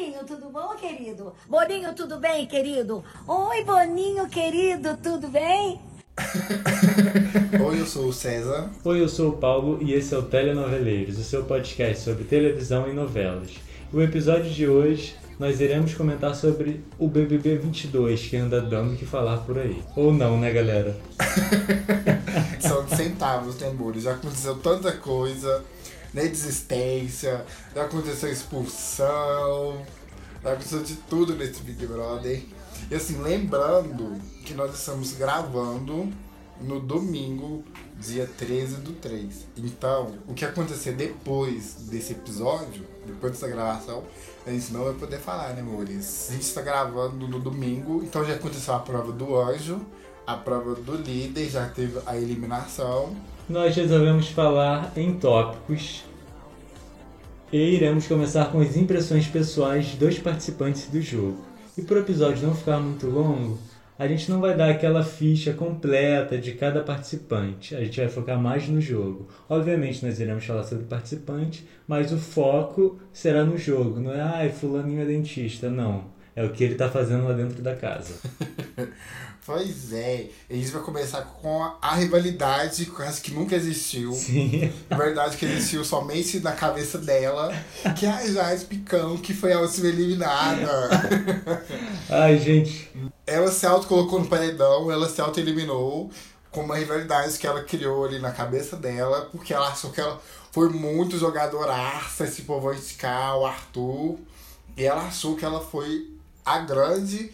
Boninho, tudo bom, querido? Boninho, tudo bem, querido? Oi, Boninho, querido, tudo bem? Oi, eu sou o César. Oi, eu sou o Paulo e esse é o Telenoveleiros, o seu podcast sobre televisão e novelas. O episódio de hoje nós iremos comentar sobre o BBB 22 que anda dando o que falar por aí. Ou não, né, galera? São centavos, temores. Já aconteceu tanta coisa, né? Desistência, já aconteceu expulsão, já aconteceu de tudo nesse Big Brother. E assim, lembrando que nós estamos gravando no domingo, dia 13 do 3. Então, o que acontecer depois desse episódio, depois dessa gravação, a gente não vai poder falar, né, amores? A gente está gravando no domingo, então já aconteceu a prova do anjo, a prova do líder, já teve a eliminação. Nós resolvemos falar em tópicos e iremos começar com as impressões pessoais dos participantes do jogo. E para o episódio não ficar muito longo, a gente não vai dar aquela ficha completa de cada participante. A gente vai focar mais no jogo. Obviamente nós iremos falar sobre o participante, mas o foco será no jogo. Não é, ai, fulaninho é dentista. Não. É o que ele está fazendo lá dentro da casa. Pois é, a gente vai começar com a rivalidade quase que nunca existiu. Sim. Na verdade, que existiu somente na cabeça dela, que é a Jade Picão, que foi a última eliminada. Ai, gente. Ela se auto-colocou no paredão, ela se auto-eliminou com uma rivalidade que ela criou ali na cabeça dela, porque ela achou que ela foi muito jogadoraça, esse indicar o Arthur, e ela achou que ela foi a grande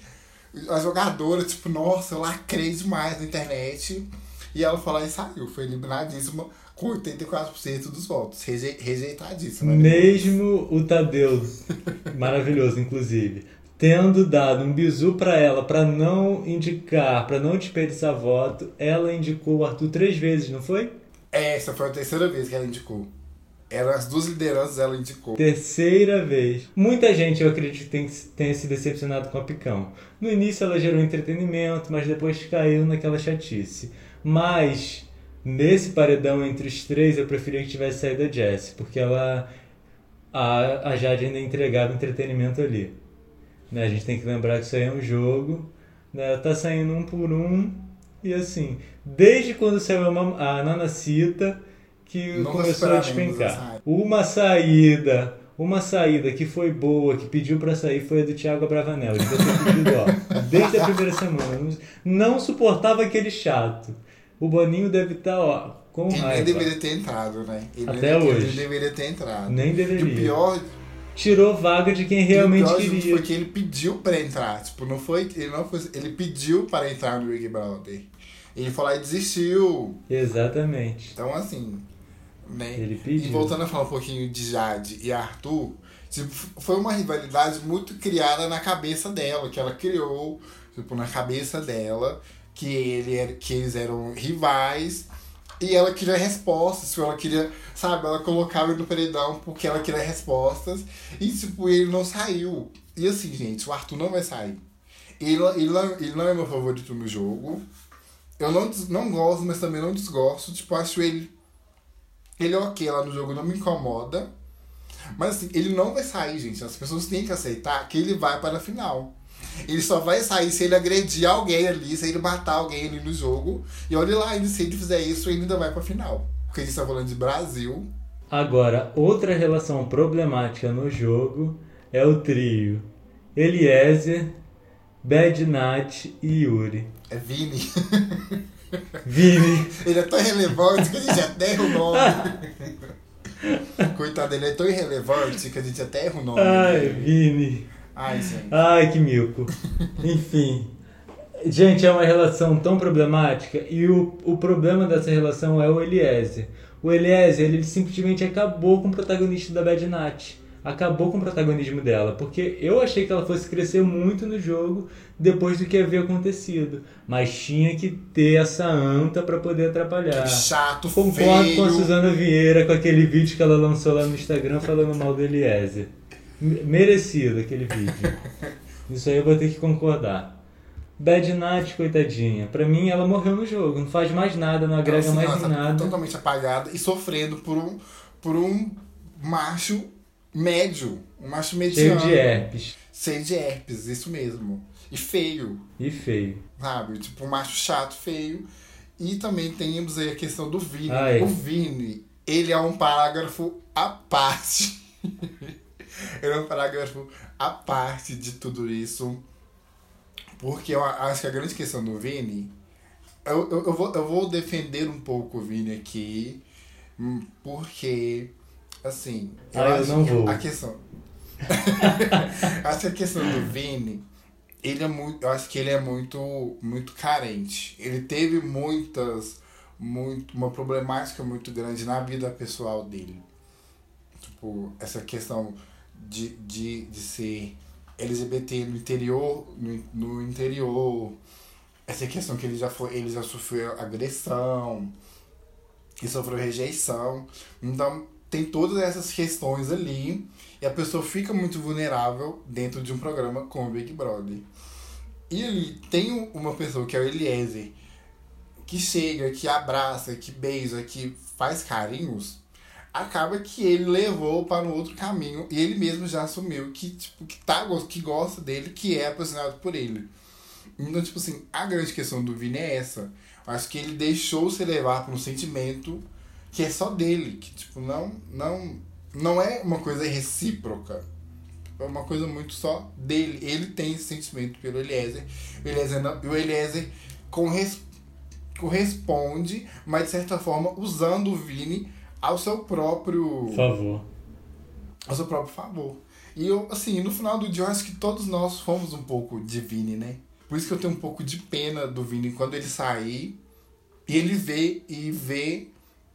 a jogadora, tipo, nossa, eu lacrei demais na internet. E ela falou e saiu, foi eliminadíssima com 84% dos votos, reje rejeitadíssima. né? Mesmo o Tadeu, maravilhoso inclusive, tendo dado um bizu pra ela pra não indicar, pra não desperdiçar voto, ela indicou o Arthur três vezes, não foi? Essa foi a terceira vez que ela indicou. Eram as duas lideranças ela indicou. Terceira vez. Muita gente, eu acredito, tem- tenha se decepcionado com a Picão. No início ela gerou entretenimento, mas depois caiu naquela chatice. Mas, nesse paredão entre os três, eu preferia que tivesse saído a Jessie, porque ela. A, a Jade ainda entregava entretenimento ali. Né? A gente tem que lembrar que isso aí é um jogo. Né? Tá saindo um por um. E assim, desde quando saiu a, a Nanacita, que Nunca começou a despencar. Uma saída, uma saída que foi boa, que pediu pra sair, foi a do Thiago Abravanel. Ele pedido, ó, desde a primeira semana. Não- Não suportava aquele chato. O Boninho deve estar, ó, com Ele nem raiva. deveria ter entrado, né? Ele Até nem- hoje. Ele deveria ter entrado. Nem E deveria. o pior, Tirou vaga de quem e o realmente tudo queria. foi que ele pediu pra entrar. Tipo, não foi. Ele não foi. Ele pediu para entrar no Big Brother. Ele foi lá e desistiu. Exatamente. Então, assim. Né? Ele E pediu. voltando a falar um pouquinho de Jade e Arthur, tipo, foi uma rivalidade muito criada na cabeça dela, que ela criou, tipo, na cabeça dela, que, ele era, que eles eram rivais. E ela queria respostas, tipo, ela queria, sabe, ela colocava ele no paredão porque ela queria respostas. E, tipo, ele não saiu. E assim, gente, o Arthur não vai sair. Ele, ele, não, ele não é meu favorito no jogo. Eu não, não gosto, mas também não desgosto. Tipo, acho ele ele é ok lá no jogo, não me incomoda. Mas assim, ele não vai sair, gente. As pessoas têm que aceitar que ele vai para a final. Ele só vai sair se ele agredir alguém ali, se ele matar alguém ali no jogo. E olha lá, ele, se ele fizer isso, ele ainda vai para a final. Porque a gente tá falando de Brasil. Agora, outra relação problemática no jogo é o trio Eliezer, Bad Nat e Yuri. É Vini. Vini. Ele é tão irrelevante que a gente até erra o nome. Coitado, ele é tão irrelevante que a gente até erra o nome. Ai, dele. Vini. Ai, gente. Ai, que mico. Enfim. Gente, é uma relação tão problemática e o, o problema dessa relação é o Eliezer. O Eliezer, ele simplesmente acabou com o protagonista da Bad Nat. Acabou com o protagonismo dela, porque eu achei que ela fosse crescer muito no jogo depois do que havia acontecido. Mas tinha que ter essa anta pra poder atrapalhar. Chato, Concordo feio. com a Suzana Vieira com aquele vídeo que ela lançou lá no Instagram falando mal do Eliezer. Me- Merecido aquele vídeo. Isso aí eu vou ter que concordar. Bad Nat, coitadinha. Pra mim, ela morreu no jogo. Não faz mais nada, não agrega Assim, mais ela nada. Totalmente apagada e sofrendo por um, por um macho médio, um macho Cheio mediano. de herpes. Cheio de herpes, isso mesmo. E feio, E feio. sabe? Tipo, um macho chato, feio. E também temos aí a questão do Vini. Ah, é. O Vini, ele é um parágrafo à parte. ele é um parágrafo à parte de tudo isso. Porque eu acho que a grande questão do Vini. Eu, eu, eu, vou, eu vou defender um pouco o Vini aqui. hum, Porque, assim. Ah, eu não vou. A questão. acho que a questão do Vini. Ele é muito, eu acho que ele é muito, muito carente. Ele teve muitas, muito, uma problemática muito grande na vida pessoal dele. Tipo, essa questão de, de, de ser LGBT no interior, no, no interior, essa questão que ele já foi, ele já sofreu agressão, e sofreu rejeição. Então, tem todas essas questões ali e a pessoa fica muito vulnerável dentro de um programa como o Big Brother. E ali tem um- uma pessoa que é o Eliezer, que chega, que abraça, que beija, que faz carinhos, acaba que ele levou para um outro caminho e ele mesmo já assumiu que, tipo, que, tá, que gosta dele, que é apaixonado por ele. Então, tipo assim, a grande questão do Vini é essa. Acho que ele deixou se levar por um sentimento que é só dele, que tipo, não, não, não é uma coisa recíproca. É uma coisa muito só dele. Ele tem esse sentimento pelo Eliezer. O Eliezer, não, o Eliezer corres, corresponde, mas de certa forma usando o Vini ao seu próprio favor. ao seu próprio favor. E eu, assim, no final do dia, eu acho que todos nós fomos um pouco de Vini, né? Por isso que eu tenho um pouco de pena do Vini quando ele sair e ele vê e vê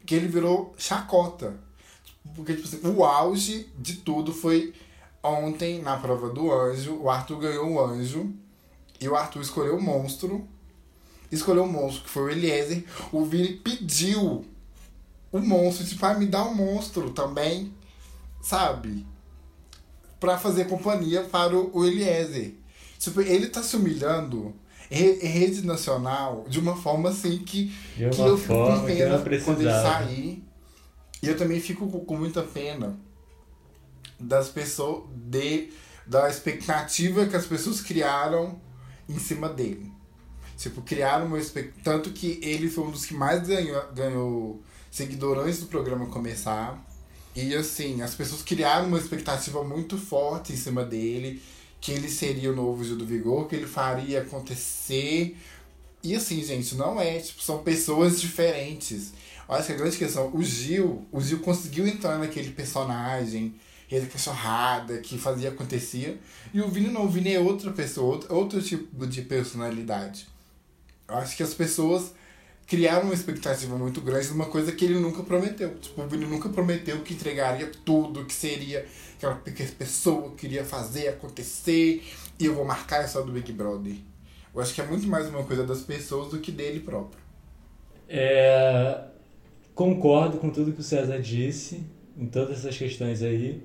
que ele virou chacota. Porque, tipo assim, o auge de tudo foi ontem, na prova do anjo, o Arthur ganhou o anjo e o Arthur escolheu o monstro. Escolheu o monstro, que foi o Eliezer. O Vini pediu o monstro, tipo, ah, me dá um monstro também, sabe? Pra fazer companhia para o, Eliezer. Tipo, ele tá se humilhando rede nacional de uma forma assim que, De que uma eu fico com que pena quando ele sair. E eu também fico com, com muita pena das pessoas, de, da expectativa que as pessoas criaram em cima dele. Tipo, criaram uma expectativa. Tanto que ele foi um dos que mais ganhou, ganhou seguidor antes do programa começar. E assim, as pessoas criaram uma expectativa muito forte em cima dele, que ele seria o novo Gil do Vigor, que ele faria acontecer. E assim, gente, não é, tipo, são pessoas diferentes. Eu acho que a grande questão, o Gil, o Gil conseguiu entrar naquele personagem, ele cachorrada, que fazia acontecer. E o Vini não, o Vini é outra pessoa, outro, outro tipo de personalidade. Eu acho que as pessoas criaram uma expectativa muito grande de uma coisa que ele nunca prometeu. Tipo, o nunca prometeu que entregaria tudo, que seria aquela pe- pessoa que queria fazer acontecer e eu vou marcar essa do Big Brother. Eu acho que é muito mais uma coisa das pessoas do que dele próprio. É, concordo com tudo que o César disse, em todas essas questões aí,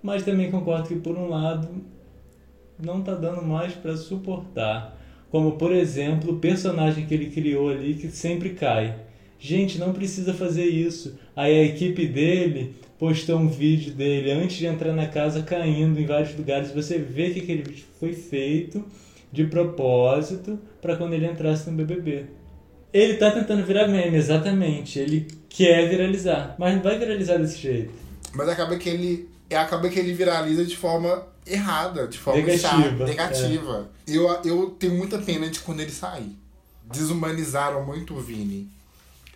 mas também concordo que, por um lado, não tá dando mais para suportar. Como, por exemplo, o personagem que ele criou ali que sempre cai. Gente, não precisa fazer isso. Aí a equipe dele postou um vídeo dele antes de entrar na casa caindo em vários lugares. Você vê que aquele vídeo foi feito de propósito para quando ele entrasse no BBB. Ele tá tentando virar meme, exatamente. Ele quer viralizar, mas não vai viralizar desse jeito. Mas acaba que ele. Acaba que ele viraliza de forma errada, de forma Negativa, chata, negativa. Eu, eu tenho muita pena de quando ele sair. Desumanizaram muito o Vini.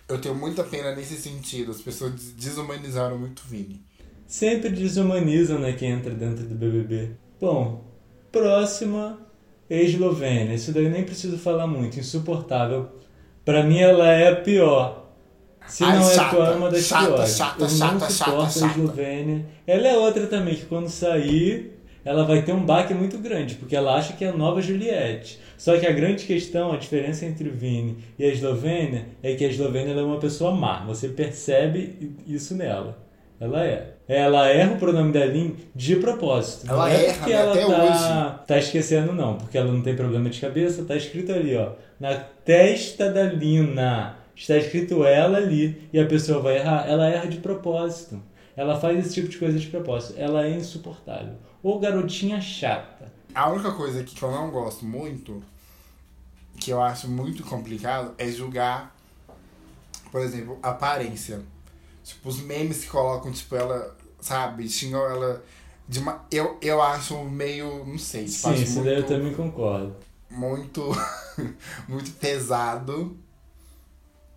Eu tenho muita pena nesse sentido. As pessoas des- desumanizaram muito o Vini. Sempre desumanizam, né, quem entra dentro do BBB. Bom, próxima, Eslovênia. Isso daí eu nem preciso falar muito, insuportável. Pra mim ela é a pior. Se Ai, não é a chata, pior, é uma das chata, piores. chata, eu chata, não chata, suporto a chata. Eslovênia. Ela é outra também, que quando sair, ela vai ter um baque muito grande, porque ela acha que é a nova Juliette. Só que a grande questão, a diferença entre o Vini e a Eslovênia, é que a Eslovênia é uma pessoa má. Você percebe isso nela. Ela é. Ela erra o pronome da Lin de propósito. Ela não é erra, porque né? ela Até tá, tá esquecendo, não. Porque ela não tem problema de cabeça, tá escrito ali, ó. Na testa da Lina. Está escrito ela ali. E a pessoa vai errar. Ela erra de propósito. Ela faz esse tipo de coisa de propósito. Ela é insuportável. Ou garotinha chata. A única coisa que eu não gosto muito, que eu acho muito complicado, é julgar, por exemplo, aparência. Tipo, os memes que colocam, tipo, ela, sabe, xingam ela de uma. Eu, eu acho meio. Não sei. Tipo, Sim, isso daí eu também concordo. muito muito pesado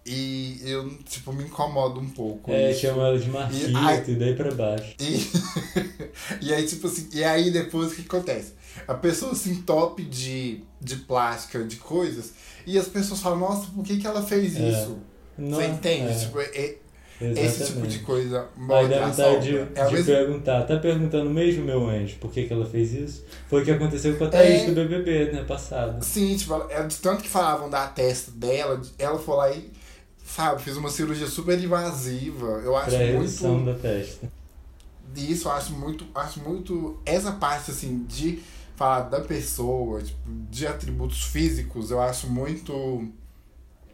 e eu tipo me incomodo um pouco É, isso. chama ela de Marquito E- e daí pra baixo. e, e aí tipo assim e aí depois o que acontece a pessoa se entope de de plástica de coisas e as pessoas falam nossa por que que ela fez É. isso Não, você entende é, tipo, é- exatamente. esse tipo de coisa Aí dá vontade de, é de mesma perguntar, tá perguntando mesmo, meu anjo, por que, que ela fez isso? Foi o que aconteceu com a Thaís É. do BBB, né, passado. Sim, tipo, ela, de tanto que falavam da testa dela, ela foi lá e, sabe, fez uma cirurgia super invasiva. Eu acho muito. da testa. Isso, eu acho muito. Acho muito. Essa parte, assim, de falar da pessoa, tipo, de atributos físicos, eu acho muito.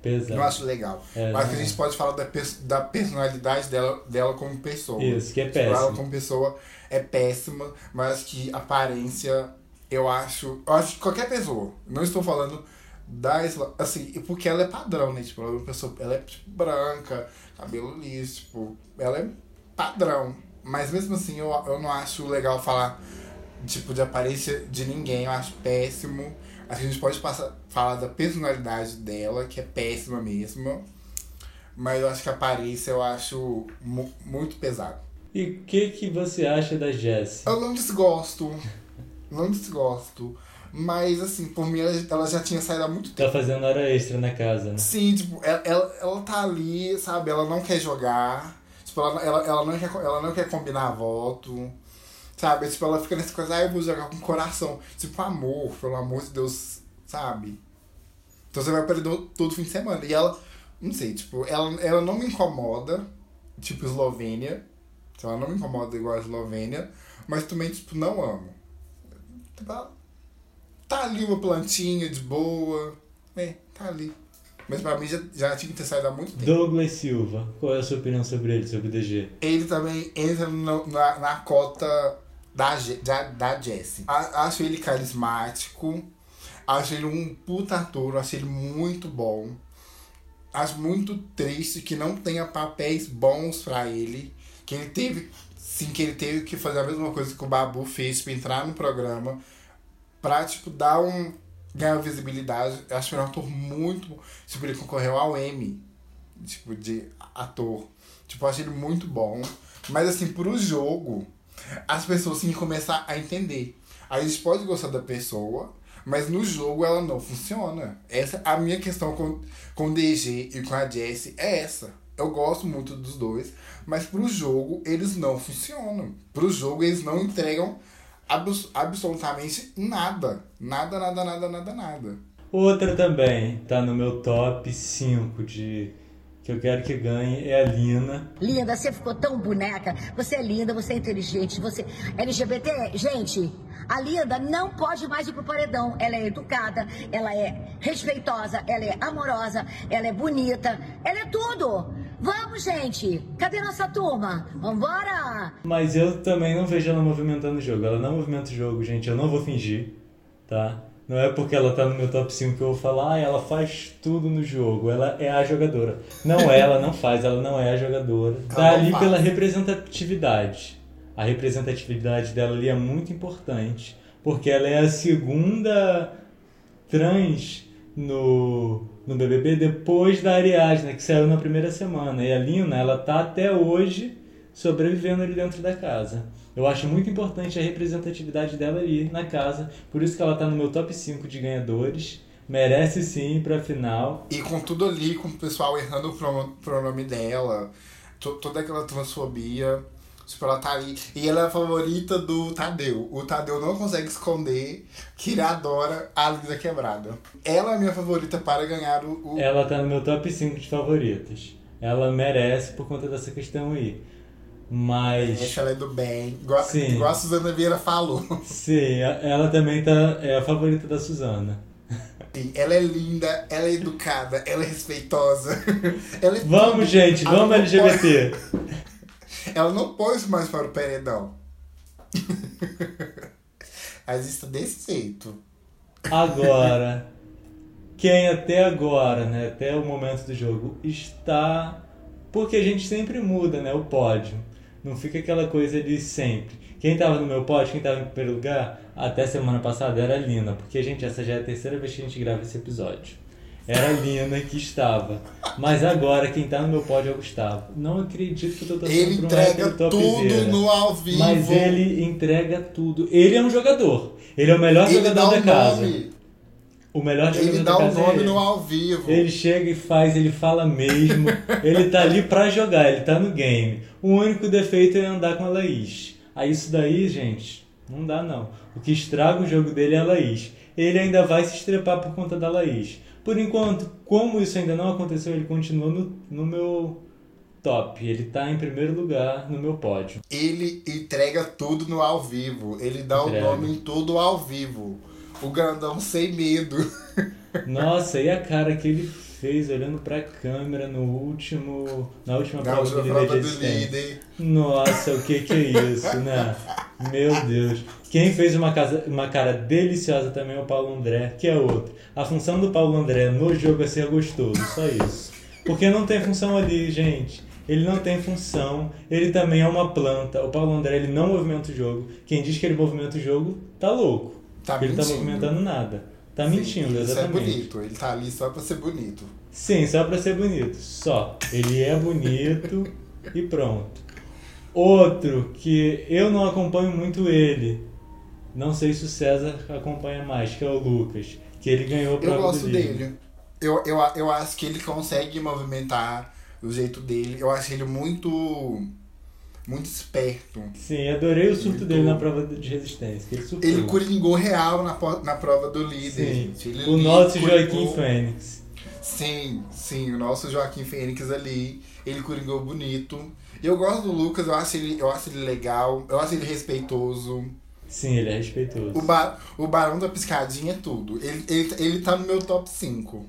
Pesado. Eu acho legal. É, acho que a gente pode falar da, pers- da personalidade dela, dela como pessoa. Isso, que é Tipo, Ela péssimo. como pessoa é péssima, mas que aparência, eu acho. Eu acho que qualquer pessoa. Não estou falando da Isla. Assim, porque ela é padrão, né? Tipo, ela é uma pessoa. Ela é tipo, branca, cabelo liso, tipo, ela é padrão. Mas mesmo assim, eu, eu não acho legal falar, tipo, de aparência de ninguém. Eu acho péssimo. Acho que a gente pode passar, falar da personalidade dela, que é péssima mesmo. Mas eu acho que a aparência eu acho mu- muito pesado. E o que, que você acha da Jessie? Eu não desgosto. Não desgosto. Mas, assim, por mim, ela, ela já tinha saído há muito tempo. Tá fazendo hora extra na casa, né? Sim, tipo, ela, ela, ela tá ali, sabe? Ela não quer jogar. Tipo, ela, ela, ela, não, quer, ela não quer combinar voto. Sabe? Tipo, ela fica nessa coisa, ah, eu vou jogar com coração. Tipo, amor, pelo amor de Deus, sabe? Então você vai perder todo fim de semana. E ela, não sei, tipo, ela, ela não me incomoda, tipo, Eslovênia. Tipo, ela não me incomoda igual a Eslovênia. Mas também, tipo, não amo. Tipo, ela tá ali uma plantinha de boa. É, tá ali. Mas pra mim já, já tinha que ter saído há muito tempo. Douglas Silva, qual é a sua opinião sobre ele, sobre o DG? Ele também entra no- na, na cota da, da, da Jessie. Acho ele carismático. Acho ele um puta ator. Acho ele muito bom. Acho muito triste que não tenha papéis bons pra ele. Que ele teve. Sim, que ele teve que fazer a mesma coisa que o Babu fez pra entrar no programa. Pra, tipo, dar um. ganhar visibilidade. Eu acho ele um ator muito. Tipo, ele concorreu ao Emmy. Tipo, de ator. Tipo, eu acho ele muito bom. Mas assim, pro jogo, as pessoas têm que começar a entender. A gente pode gostar da pessoa, mas no jogo ela não funciona. Essa a minha questão com, com o DG e com a Jessie é essa. Eu gosto muito dos dois, mas pro jogo eles não funcionam. Pro jogo eles não entregam abs- absolutamente nada. Nada, nada, nada, nada, nada. Outra também, tá no meu top 5 de que eu quero que ganhe, é a Lina. Linda, você ficou tão boneca. Você é linda, você é inteligente, você. LGBT, gente, a Linda não pode mais ir pro paredão. Ela é educada, ela é respeitosa, ela é amorosa, ela é bonita, ela é tudo. Vamos, gente. Cadê nossa turma? Vambora! Mas eu também não vejo ela movimentando o jogo. Ela não movimenta o jogo, gente. Eu não vou fingir, tá? Não é porque ela tá no meu top 5 que eu vou falar, ah, ela faz tudo no jogo. Ela é a jogadora. Não é, ela não faz, ela não é a jogadora. Ela Tá ali pela representatividade. A representatividade dela ali é muito importante. Porque ela é a segunda trans no, no BBB depois da Ariadna, que saiu na primeira semana. E a Lina, ela tá até hoje sobrevivendo ali dentro da casa. Eu acho muito importante a representatividade dela ali na casa. Por isso que ela tá no meu top 5 de ganhadores. Merece sim pra final. E com tudo ali, com o pessoal errando o prono- pronome dela, to- toda aquela transfobia. Tipo, ela tá ali. E ela é a favorita do Tadeu. O Tadeu não consegue esconder que ele adora a Lisa Quebrada. Ela é a minha favorita para ganhar o. o- Ela tá no meu top 5 de favoritas. Ela merece por conta dessa questão aí. Mas. Essa ela é do bem. Igual, Sim. igual a Suzana Vieira falou. Sim, ela também tá, é a favorita da Suzana. Ela é linda, ela é educada, ela é respeitosa. Ela é Vamos, gente, vamos LGBT. Ela não pôs mais para o paredão. Mas está desse jeito. Agora, quem até agora, né, até o momento do jogo, está. Porque a gente sempre muda, né, o pódio. Não fica aquela coisa de sempre. Quem estava no meu pódio, quem estava em primeiro lugar, até semana passada era a Lina, porque, gente, essa já é a terceira vez que a gente grava esse episódio. Era a Lina que estava. Mas agora quem tá no meu pódio é o Gustavo. Não acredito que eu tô torcendo Ele pra um entrega hétero tudo topzera. no ao vivo. Mas ele entrega tudo. Ele é um jogador. Ele é o melhor Ele dá jogador da o casa. nome. O melhor jogador Ele da dá o casa é nome ele. no ao vivo. Ele chega e faz, ele fala mesmo. ele tá ali pra jogar, ele tá no game. O único defeito é andar com a Laís. Aí isso daí, gente, não dá não. O que estraga o jogo dele é a Laís. Ele ainda vai se estrepar por conta da Laís. Por enquanto, como isso ainda não aconteceu, ele continua no, no meu top. Ele tá em primeiro lugar no meu pódio. Ele entrega tudo no ao vivo. Ele dá Entrega. o nome em tudo ao vivo. O grandão sem medo. Nossa, e a cara que ele fez olhando pra câmera no último. Na última Na prova última do prova do líder. Nossa, o que que é isso, né? Meu Deus. Quem fez uma, casa, uma cara deliciosa também é o Paulo André, que é outro. A função do Paulo André no jogo é ser gostoso, só isso. Porque não tem função ali, gente. Ele não tem função, ele também é uma planta. O Paulo André ele não movimenta o jogo. Quem diz que ele movimenta o jogo tá louco. Tá ele tá mentindo. movimentando nada. Tá Sim, mentindo, Isso é exatamente. bonito. Ele tá ali só pra ser bonito. Sim, só pra ser bonito. Só. Ele é bonito e pronto. Outro que eu não acompanho muito ele. Não sei se o César acompanha mais, que é o Lucas. Que ele ganhou a Eu gosto do livro. dele. Eu, eu, eu acho que ele consegue movimentar o jeito dele. Eu acho ele muito. Muito esperto. Sim, adorei o surto Muito- dele na prova de resistência. Ele surtou. Ele coringou real na, na prova do líder, Sim. gente. Ele O nosso coringou- Joaquim Fênix. Sim, sim, o nosso Joaquim Fênix ali, ele coringou bonito. Eu gosto do Lucas, eu acho ele, eu acho ele legal, eu acho ele respeitoso. Sim, ele é respeitoso. O, ba o Barão da Piscadinha é tudo. Ele, ele, ele tá no meu top 5.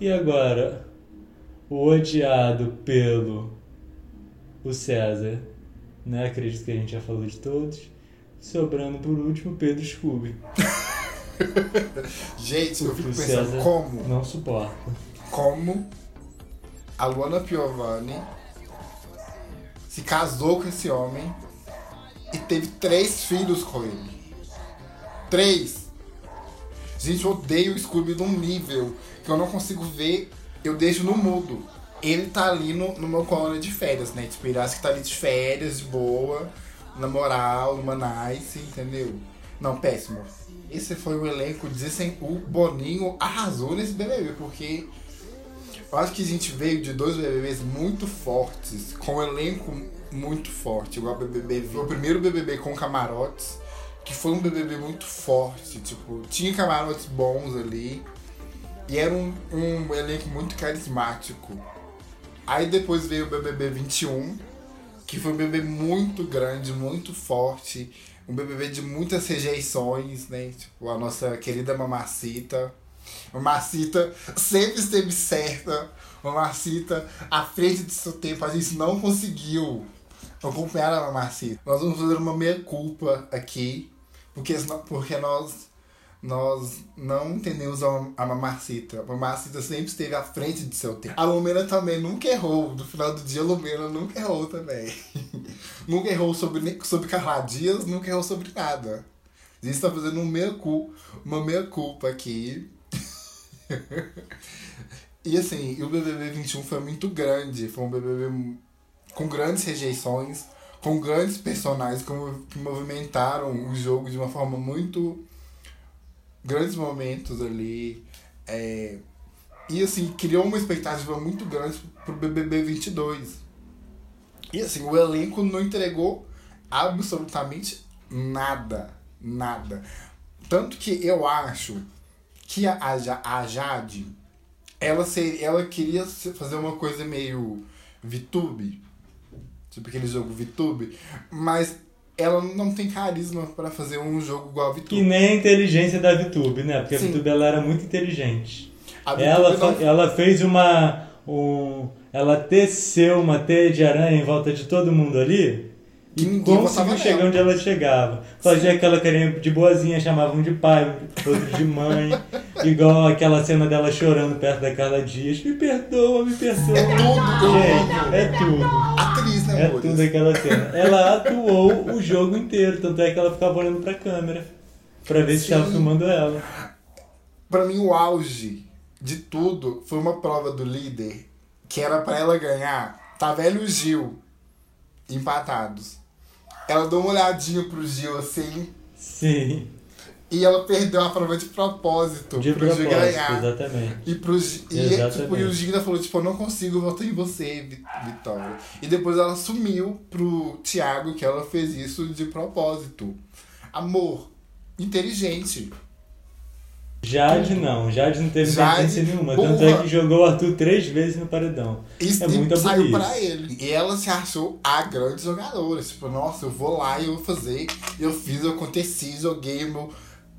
E agora, o odiado pelo o César, né? Acredito que a gente já falou de todos. Sobrando por último, Pedro Scooby. Gente, eu fico pensando César como, Não suporta. como a Luana Piovani se casou com esse homem teve três filhos com ele. Três! Gente, eu odeio o Scooby num nível que eu não consigo ver, eu deixo no mudo. Ele tá ali no, no meu colônia de férias, né? Tipo, ele acha que tá ali de férias, de boa, na moral, numa nice, entendeu? Não, péssimo. Esse foi o elenco, dizem, o Boninho arrasou nesse BBB, porque eu acho que a gente veio de dois BBBs muito fortes, com um elenco muito forte, igual BBB 20. Foi o primeiro BBB com camarotes, que foi um BBB muito forte, tipo, tinha camarotes bons ali, e era um, um elenco muito carismático. Aí depois veio o BBB 21, que foi um BBB muito grande, muito forte, um BBB de muitas rejeições, né? Tipo, a nossa querida Mamacita. Mamacita sempre esteve certa. Mamacita à frente de seu tempo. A gente não conseguiu acompanhar a Mamacita. Nós vamos fazer uma meia-culpa aqui, porque, porque nós, nós não entendemos a, Mamacita. A Mamacita sempre esteve à frente de seu tempo. A Lumena também nunca errou. No final do dia, a Lumena nunca errou também. nunca errou sobre, sobre Carla Dias, nunca errou sobre nada. A gente está fazendo um meia -culpa, uma meia-culpa aqui. e assim, o BBB 21 foi muito grande. Foi um BBB com grandes rejeições, com grandes personagens que mov- que movimentaram o jogo de uma forma muito. grandes momentos ali. É, e assim, criou uma expectativa muito grande pro BBB 22. E assim, o elenco não entregou absolutamente nada. Nada. Tanto que eu acho que a, a, a Jade, ela, ser, ela queria fazer uma coisa meio VTube. Tipo aquele jogo VTube. Mas ela não tem carisma pra fazer um jogo igual a Que VTube. nem a inteligência da VTube, né? Porque Sim. a VTube ela era muito inteligente. Ela, não- ela fez uma. Um, ela teceu uma teia de aranha em volta de todo mundo ali Que e conseguiu chegar onde ela chegava. Fazia aquela carinha de boazinha, chamavam de pai, outro de mãe. igual aquela cena dela chorando perto da Carla Dias. Me perdoa, me perdoa. É tudo, Gente, é tudo. Atriz, né, É amores? tudo aquela cena. Ela atuou o jogo inteiro, tanto é que ela ficava olhando pra câmera. Pra ver se Sim. estava filmando ela. Pra mim, o auge de tudo foi uma prova do líder que era pra ela ganhar. Tá velho o Gil empatados. Ela deu uma olhadinha pro Gil assim Sim, e ela perdeu a prova de propósito de pro Gil propósito, ganhar. exatamente. E, pro, e, tipo, e o Gil falou, tipo, eu não consigo votar em você, Vi- Vitória. E depois ela sumiu pro Thiago que ela fez isso de propósito. Amor, inteligente. Jade não, Jade não teve inteligência nenhuma. burra. Tanto é que jogou o Arthur três vezes no paredão. Isso É muita saiu pra ele. E ela se achou a grande jogadora. Tipo, nossa, eu vou lá e eu vou fazer. Eu fiz, eu aconteci, joguei meu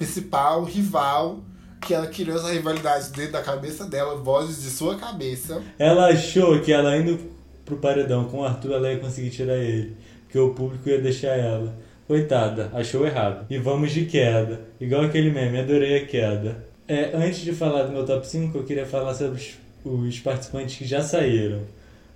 principal rival. Que ela criou essa rivalidade dentro da cabeça dela, vozes de sua cabeça. Ela achou que ela indo pro paredão com o Arthur, ela ia conseguir tirar ele. Que o público ia deixar ela. Coitada, achou errado. E vamos de queda. Igual aquele meme, adorei a queda. É, antes de falar do meu top 5, eu queria falar sobre os, os participantes que já saíram.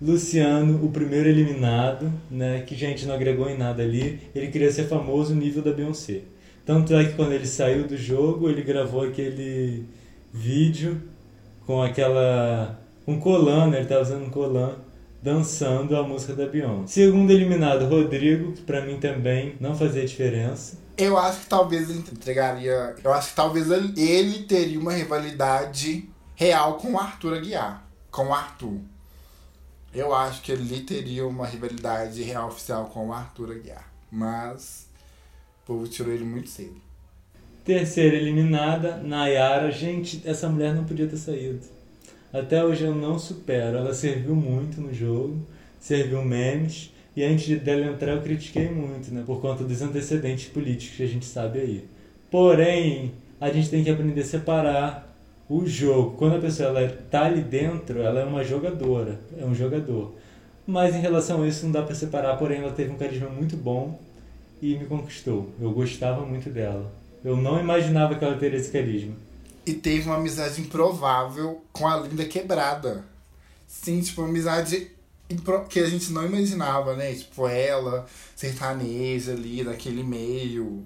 Luciano, o primeiro eliminado, né, que gente não agregou em nada ali, ele queria ser famoso nível da Beyoncé. Tanto é que quando ele saiu do jogo, ele gravou aquele vídeo com aquela. um colan, né? Ele tava usando um colan, dançando a música da Beyoncé. Segundo eliminado, Rodrigo, que pra mim também não fazia diferença. Eu acho que talvez ele entregaria. Eu acho que talvez ele, teria uma rivalidade real com o Arthur Aguiar. Com o Arthur. Eu acho que ele teria uma rivalidade real oficial com o Arthur Aguiar. Mas povo tirou ele muito cedo. Terceira eliminada, Nayara. Gente, essa mulher não podia ter saído. Até hoje eu não supero. Ela serviu muito no jogo, serviu memes. E antes dela entrar eu critiquei muito, né? Por conta dos antecedentes políticos que a gente sabe aí. Porém, a gente tem que aprender a separar o jogo. Quando a pessoa ela tá ali dentro, ela é uma jogadora, é um jogador. Mas em relação a isso não dá pra separar, porém ela teve um carisma muito bom e me conquistou. Eu gostava muito dela. Eu não imaginava que ela teria esse carisma. E teve uma amizade improvável com a Linda Quebrada. Sim, tipo, uma amizade que a gente não imaginava, né? Tipo, ela, sertaneja ali, naquele meio.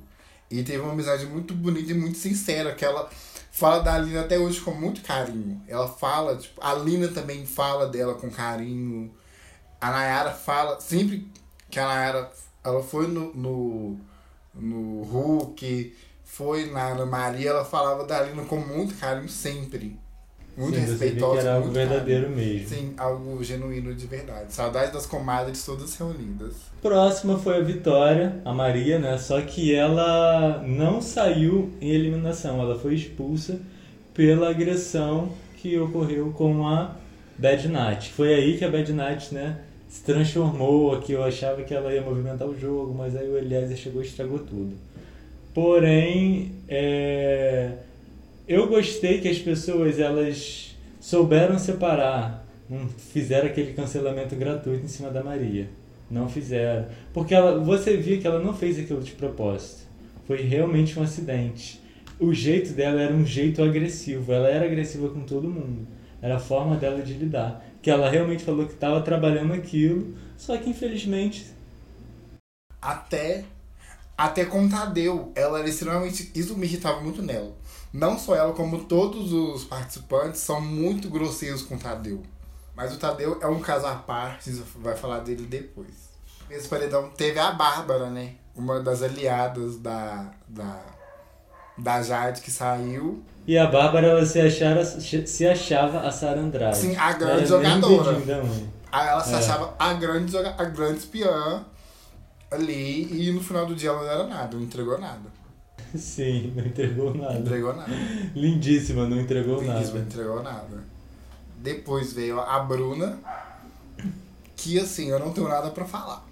E teve uma amizade muito bonita e muito sincera, que ela fala da Lina até hoje com muito carinho. Ela fala, tipo, a Lina também fala dela com carinho. A Nayara fala, sempre que a Nayara, ela foi no, no, no Hulk, foi na Ana Maria, ela falava da Lina com muito carinho sempre. Muito Sim, respeitosa. que era algo muito verdadeiro carinho. mesmo. Sim, algo genuíno de verdade. Saudade das comadres todas reunidas. Próxima foi a Vitória, a Maria, né? Só que ela não saiu em eliminação, ela foi expulsa pela agressão que ocorreu com a Bad Night. Foi aí que a Bad Night, né, se transformou, que eu achava que ela ia movimentar o jogo, mas aí o Eliezer chegou e estragou tudo. Porém, é, eu gostei que as pessoas elas souberam separar, não fizeram aquele cancelamento gratuito em cima da Maria. Não fizeram. Porque ela, você via que ela não fez aquilo de propósito. Foi realmente um acidente. O jeito dela era um jeito agressivo. Ela era agressiva com todo mundo. Era a forma dela de lidar. Que ela realmente falou que estava trabalhando aquilo, só que infelizmente. Até, até com Tadeu, ela era extremamente. Isso me irritava muito nela. Não só ela, como todos os participantes são muito grosseiros com Tadeu. Mas o Tadeu é um caso à parte, vai falar dele depois. Esse paredão teve a Bárbara, né? Uma das aliadas da, da, da Jade que saiu. E a Bárbara ela se, achara, se achava a Sara Andrade. Sim, a grande jogadora. ela se É. achava a grande, a grande espiã ali e no final do dia ela não era nada, não entregou nada. Sim, não entregou Não nada. entregou nada. Lindíssima, não entregou não nada. entregou nada. Depois veio a Bruna, que assim, eu não tenho nada pra falar.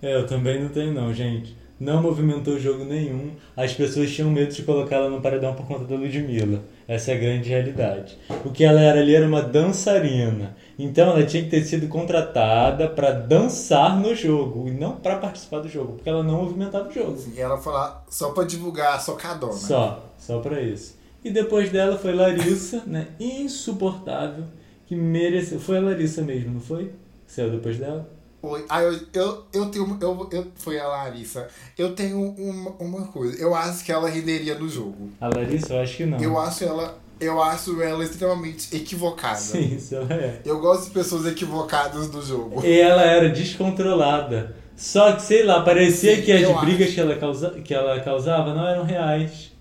É, eu também não tenho não, gente. Não movimentou jogo nenhum. As pessoas tinham medo de colocá-la no paredão por conta da Ludmilla. Essa é a grande realidade. O que ela era ali era uma dançarina. Então ela tinha que ter sido contratada para dançar no jogo e não para participar do jogo, porque ela não movimentava o jogo. E ela foi lá só pra divulgar a socadona. Só, só para isso. E depois dela foi Larissa, né? Insuportável, que mereceu. Foi a Larissa mesmo, não foi? Saiu depois dela? Oi, ah, eu, eu, eu tenho. Eu, eu, foi a Larissa. Eu tenho uma, uma coisa. Eu acho que ela renderia no jogo. A Larissa, eu acho que não. Eu acho ela. Eu acho ela extremamente equivocada. Sim, isso ela é. Eu gosto de pessoas equivocadas no jogo. E ela era descontrolada. Só que, sei lá, parecia Sim, que as brigas acho. que ela, causa, que ela causava não eram reais.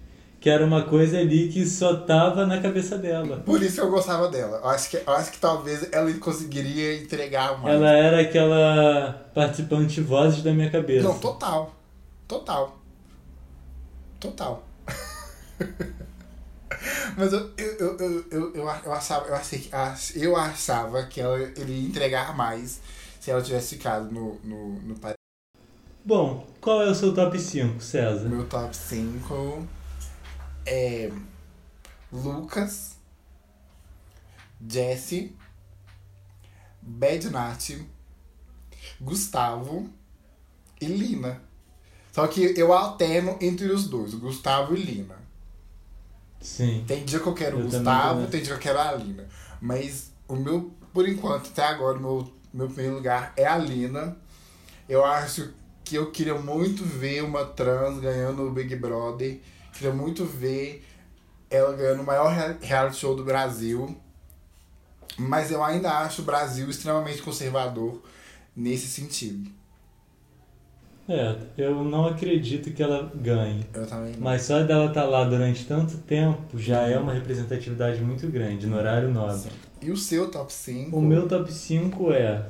Que era uma coisa ali que só tava na cabeça dela. Por isso eu gostava dela. Eu acho que, eu acho que talvez ela conseguiria entregar mais. Ela era aquela participante vozes da minha cabeça. Não, total. Total. Total. Mas eu, eu, eu, eu, eu, eu, achava, eu, achei, que- ach- eu achava que ela ele ia entregar mais se ela tivesse ficado no, no, no Bom, qual é o seu top 5, César? meu top 5 é Lucas, Jesse, Bad Nat, Gustavo e Lina. Só que eu alterno entre os dois, Gustavo e Lina. Sim. Tem dia que eu quero o Eu Gustavo, tem dia que eu quero a Lina. Mas o meu, por enquanto, até agora, o meu, meu primeiro lugar é a Lina. Eu acho que eu queria muito ver uma trans ganhando o Big Brother. Queria muito ver ela ganhando o maior rea- reality show do Brasil. Mas eu ainda acho o Brasil extremamente conservador nesse sentido. É, eu não acredito que ela ganhe. Eu também não. Mas só dela estar lá durante tanto tempo já é uma representatividade muito grande no horário nobre. E o seu top 5? O meu top 5 é.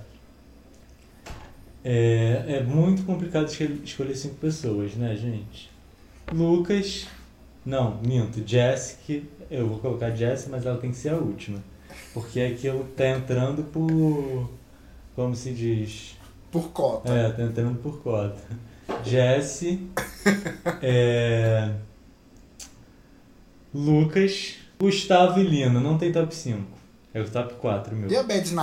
É, é muito complicado escolher cinco pessoas, né, gente? Lucas. Não, minto. Jessica. Eu vou colocar Jess, mas ela tem que ser a última. Porque aquilo tá entrando por. Como se diz? Por cota. É, tá entrando por cota. Jesse. é, Lucas. Gustavo e Lina. Não tem top 5. É o top 4, meu. E a Bad?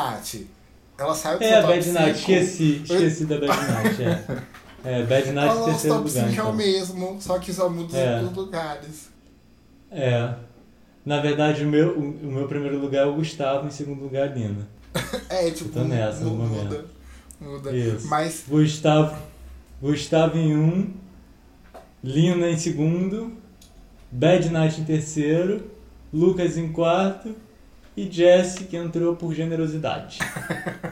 Ela saiu do É, a Bad Night, 5? esqueci, esqueci da Bad Night, é. É, Bad Night nosso terceiro lugar, 5 é o então. mesmo, só que só muda É. os lugares. É. Na verdade, o meu, o meu primeiro lugar é o Gustavo, em segundo lugar, a Lina. É, tipo, tô nessa no mu- muda. momento. Muda. Isso. Mas Gustavo, Gustavo em um, Lina em segundo, Bad Night em terceiro, Lucas em quarto e Jesse que entrou por generosidade.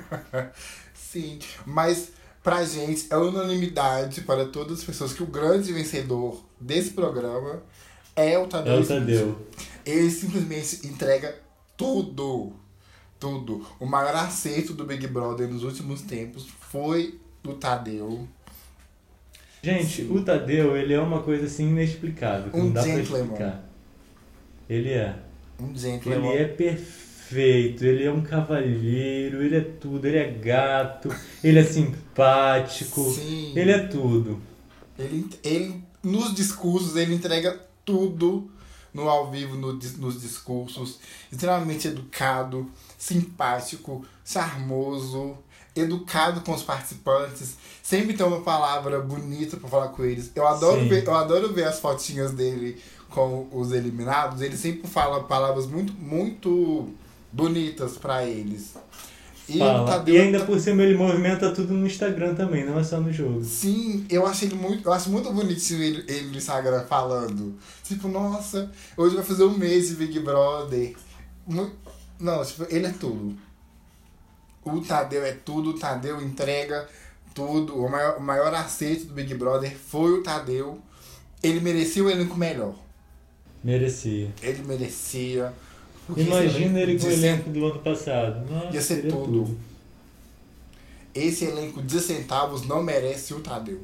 sim, mas pra gente é unanimidade para todas as pessoas que o grande vencedor desse programa é o Tadeu. É o. Tadeu. Ele simplesmente entrega tudo. Tudo. O maior acerto do Big Brother nos últimos tempos foi o Tadeu. Gente, Sim. o Tadeu, ele é uma coisa assim inexplicável, Um não dá pra gentleman. explicar. Ele é. Um gentleman. Ele é perfeito, ele é um cavalheiro, ele é tudo, ele é gato, ele é simpático, Sim. ele é tudo. Ele, ele, nos discursos, ele entrega tudo no ao vivo, no, nos discursos. Extremamente educado, simpático, charmoso, educado com os participantes. Sempre tem uma palavra bonita pra falar com eles. Eu adoro, Sim. ver, eu adoro ver as fotinhas dele com os eliminados. Ele sempre fala palavras muito, muito bonitas pra eles. E. Tadeu E ainda por cima ele movimenta tudo no Instagram também, não é só no jogo. Sim, eu acho ele muito. Eu acho muito bonitinho ele, ele no Instagram falando. Tipo, nossa, hoje vai fazer um mês de Big Brother. Não, tipo, ele é tudo. O Tadeu é tudo, o Tadeu entrega tudo. O maior, o maior acerto do Big Brother foi o Tadeu. Ele merecia o elenco melhor. Merecia. Ele merecia. Imagina ele com o elenco do ano passado. Nossa, Ia ser seria tudo. Esse elenco de centavos não merece o Tadeu.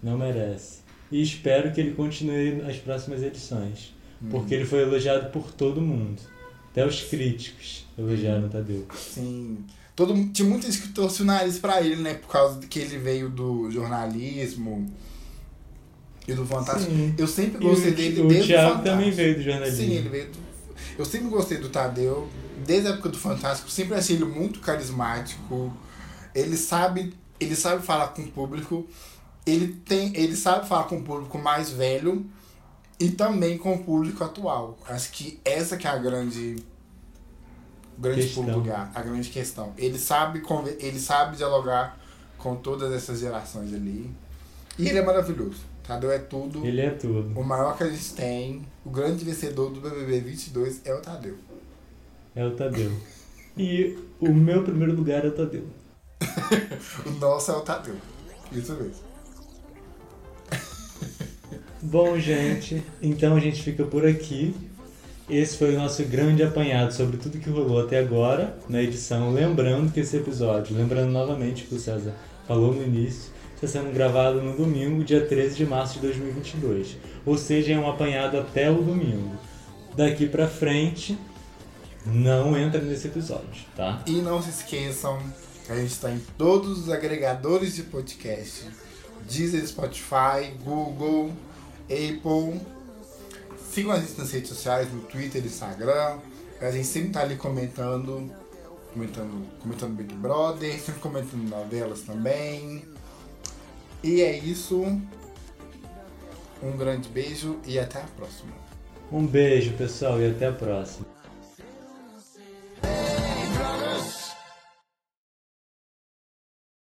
Não merece. E espero que ele continue nas próximas edições. Hum. Porque ele foi elogiado por todo mundo. Até os críticos elogiaram o Tadeu. Sim. Todo, tinha muita gente que torce o nariz pra ele, né? Por causa de que ele veio do jornalismo e do Fantástico. Sim. Eu sempre gostei o, dele o desde Thiago o Fantástico. também veio do jornalismo. Sim, ele veio do... Eu sempre gostei do Tadeu, desde a época do Fantástico, sempre achei ele muito carismático. Ele sabe, ele sabe falar com o público. Ele tem, ele sabe falar com o público mais velho e também com o público atual. Acho que essa que é a grande grande Questão. lugar, a grande questão. Ele sabe ele sabe dialogar com todas essas gerações ali. E ele é maravilhoso. Tadeu é tudo. Ele é tudo. O maior que a gente tem, o grande vencedor do BBB 22 é o Tadeu. É o Tadeu. E o meu primeiro lugar é o Tadeu. O nosso é o Tadeu. Isso mesmo. Bom, gente, então a gente fica por aqui. Esse foi o nosso grande apanhado sobre tudo que rolou até agora na edição. Lembrando que esse episódio, lembrando novamente que o César falou no início, está sendo gravado no domingo, dia 13 de março de 2022. Ou seja, é um apanhado até o domingo. Daqui pra frente, não entra nesse episódio, tá? E não se esqueçam que a gente está em todos os agregadores de podcast. Deezer, Spotify, Google, Apple. Sigam a gente nas redes sociais, no Twitter, Instagram. A gente sempre tá ali comentando, comentando, comentando Big Brother, sempre comentando novelas também. E é isso. Um grande beijo e até a próxima. Um beijo, pessoal, e até a próxima.